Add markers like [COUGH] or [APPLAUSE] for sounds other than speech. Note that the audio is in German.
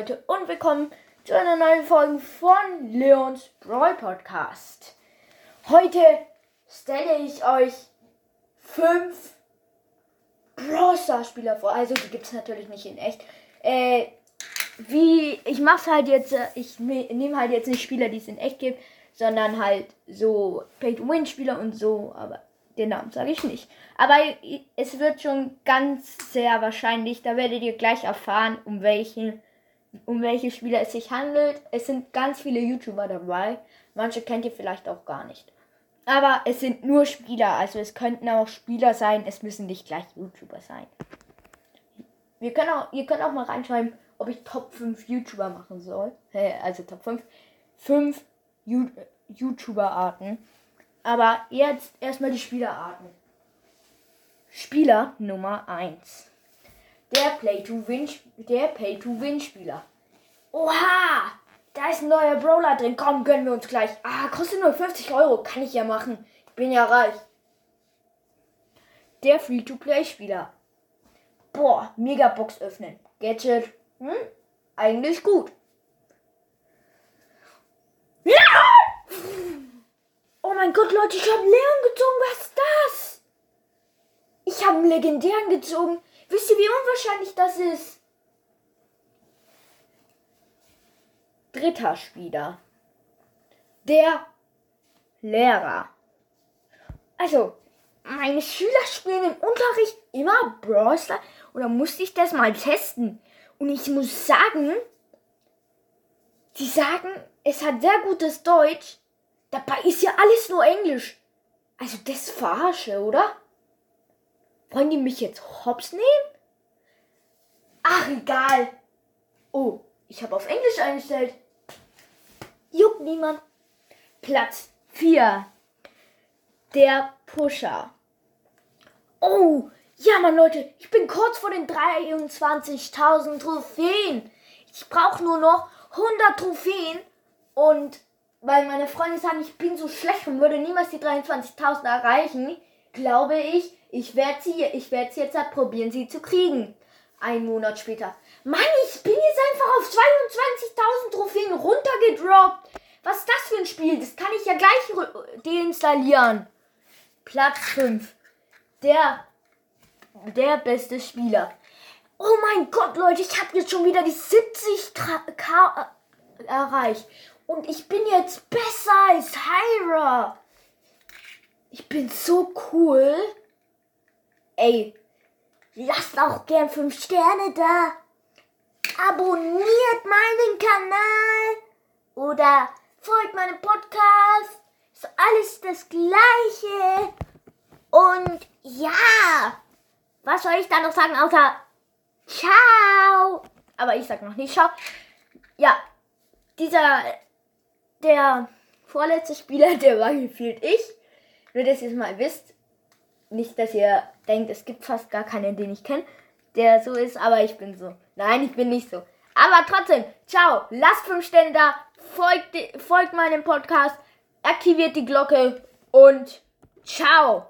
Leute und willkommen zu einer neuen Folge von Leons Brawl Podcast. Heute stelle ich euch fünf Brawl Spieler vor. Also die gibt es natürlich nicht in echt. Äh, wie ich mache halt jetzt, äh, ich ne-, nehme halt jetzt nicht Spieler, die es in echt gibt, sondern halt so Pay-to-Win-Spieler und so, aber den Namen sage ich nicht. Aber es wird schon ganz sehr wahrscheinlich, da werdet ihr gleich erfahren, um welchen um welche Spieler es sich handelt. Es sind ganz viele YouTuber dabei. Manche kennt ihr vielleicht auch gar nicht. Aber es sind nur Spieler, also es könnten auch Spieler sein, es müssen nicht gleich YouTuber sein. Wir können auch, ihr könnt auch mal reinschreiben, ob ich Top 5 YouTuber machen soll. Also Top 5. 5 YouTuber-Arten. Aber jetzt erstmal die Spielerarten. Spieler Nummer 1. Der Play-to-Win, der Pay-to-Win-Spieler. Oha! Da ist ein neuer Brawler drin. Komm, gönnen wir uns gleich. Ah, kostet nur 50 Euro. Kann ich ja machen. Ich bin ja reich. Der Free-to-Play-Spieler. Boah, Megabox öffnen. Gadget. Hm? Eigentlich gut. Ja! Oh mein Gott, Leute, ich habe Leon gezogen. Was ist das? Ich habe einen legendären gezogen. Wisst ihr, wie unwahrscheinlich das ist? Dritter Spieler. Der Lehrer. Also, meine Schüler spielen im Unterricht immer Brawl Stars oder musste ich das mal testen? Und ich muss sagen, sie sagen, es hat sehr gutes Deutsch. Dabei ist ja alles nur Englisch. Also das verarsche, oder? Wollen die mich jetzt hops nehmen? Ach, egal. Oh, ich habe auf Englisch eingestellt. Juckt niemand. Platz 4. Der Pusher. Oh, ja, Mann, Leute, ich bin kurz vor den 23.000 Trophäen. Ich brauche nur noch 100 Trophäen. Und weil meine Freunde sagen, ich bin so schlecht und würde niemals die 23.000 erreichen, glaube ich, ich werde sie, ich werde jetzt probieren, sie zu kriegen. Ein Monat später. Mann, ich bin jetzt einfach auf 22.000 Trophäen runtergedroppt. Was ist das für ein Spiel? Das kann ich ja gleich deinstallieren. Platz 5. Der, der beste Spieler. Oh mein Gott, Leute, ich habe jetzt schon wieder die 70k erreicht. Und ich bin jetzt besser als Hyra. Ich bin so cool. Ey, lasst auch gern 5 Sterne da. Abonniert meinen Kanal. Oder folgt meinem Podcast. Ist alles das gleiche. Und ja, was soll ich da noch sagen außer Ciao? Aber ich sag noch nicht Ciao. Ja, dieser, der vorletzte Spieler, [LAUGHS] der war gefühlt ich. Nur, dass ihr es mal wisst. Nicht, dass ihr denkt, es gibt fast gar keinen, den ich kenne, der so ist, aber ich bin so. Nein, ich bin nicht so. Aber trotzdem, ciao, lasst fünf Sterne da, folgt, folgt meinem Podcast, aktiviert die Glocke und ciao.